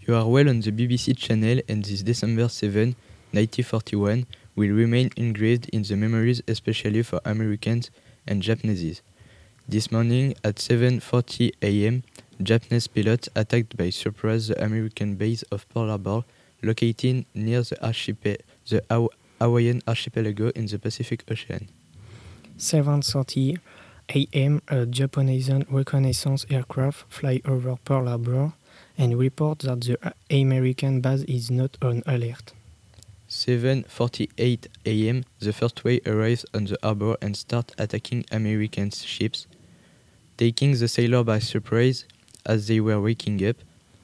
You are well on the BBC channel and this December 7, 1941 will remain engraved in the memories especially for Americans and Japanese. This morning at 7.40 am, Japanese pilots attacked by surprise the American base of Pearl Harbor located near the, archipel the Haw Hawaiian archipelago in the Pacific Ocean. 7.30 am, a Japanese reconnaissance aircraft fly over Pearl Harbor and report that the American base is not on alert. 7.48 am, the first wave arrives on the harbor and start attacking American ships, taking the sailors by surprise as they were waking up.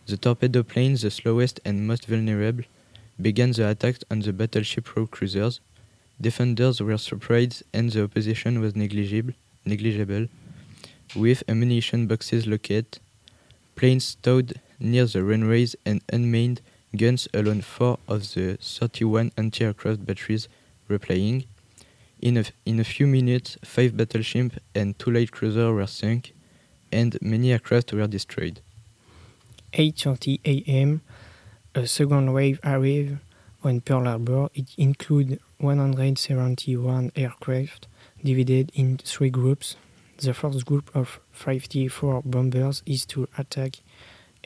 The torpedo planes, the slowest and most vulnerable, began the attack on the battleship row cruisers. Defenders were surprised and the opposition was negligible, negligible with ammunition boxes located. Planes stowed near the runways and unmanned guns alone four of the 31 anti-aircraft batteries replying. In a, in a few minutes, five battleships and two light cruisers were sunk, and many aircraft were destroyed. 8.30 am, a second wave arrived on Pearl Harbor. It includes 171 aircraft divided in three groups. The first group of 54 bombers is to attack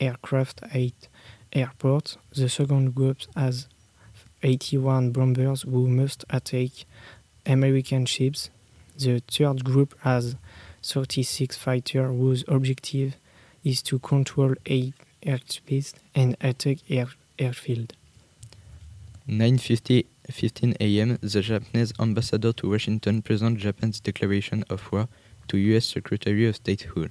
aircraft at airports. The second group has 81 bombers who must attack American ships. The third group has 36 fighters whose objective is to control air airspace and attack air airfield. 9.50 15 am, the Japanese ambassador to Washington presents Japan's declaration of war to U.S. Secretary of State Hull.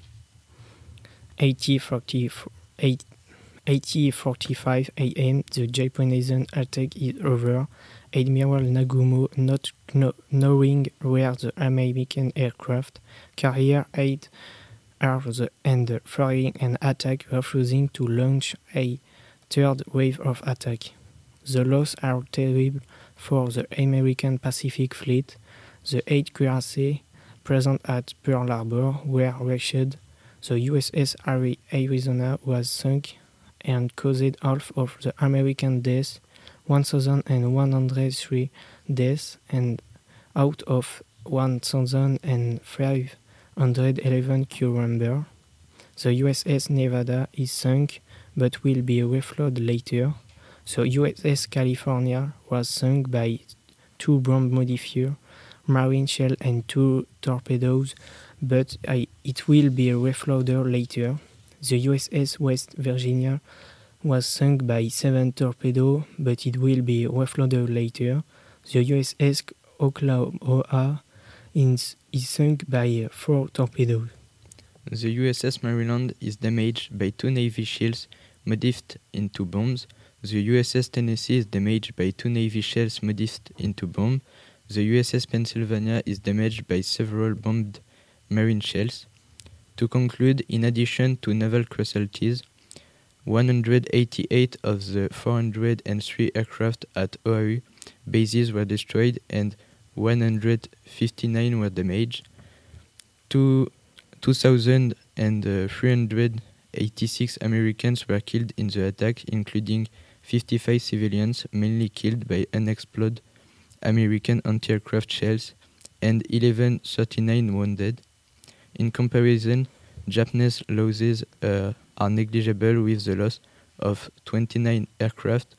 80.45 am, the Japanese attack is over. Admiral Nagumo, not kno knowing where the American aircraft carrier 8 are the and fearing an attack, refusing to launch a third wave of attack. The losses are terrible for the American Pacific Fleet. The eight cuirassiers present at Pearl Harbor were wrecked. The USS Arizona was sunk and caused half of the American deaths, 1,103 deaths, and out of 1,511 crew members. The USS Nevada is sunk but will be refloated later. The USS California was sunk by two bomb modifiers, marine shell and two torpedoes, but I, it will be refloated later. The USS West Virginia was sunk by seven torpedoes, but it will be refloated later. The USS Oklahoma is, is sunk by uh, four torpedoes. The USS Maryland is damaged by two Navy shells modified into bombs. The USS Tennessee is damaged by two Navy shells modified into bombs. The USS Pennsylvania is damaged by several bombed marine shells. To conclude, in addition to naval casualties, 188 of the 403 aircraft at Oahu bases were destroyed and 159 were damaged. Two, 2,386 Americans were killed in the attack, including 55 civilians, mainly killed by unexploded American anti-aircraft shells, and 1139 wounded. In comparison, Japanese losses uh, are negligible with the loss of 29 aircraft,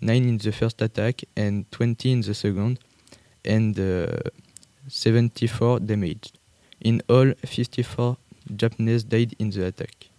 9 in the first attack and 20 in the second, and uh, 74 damaged. In all, 54 Japanese died in the attack.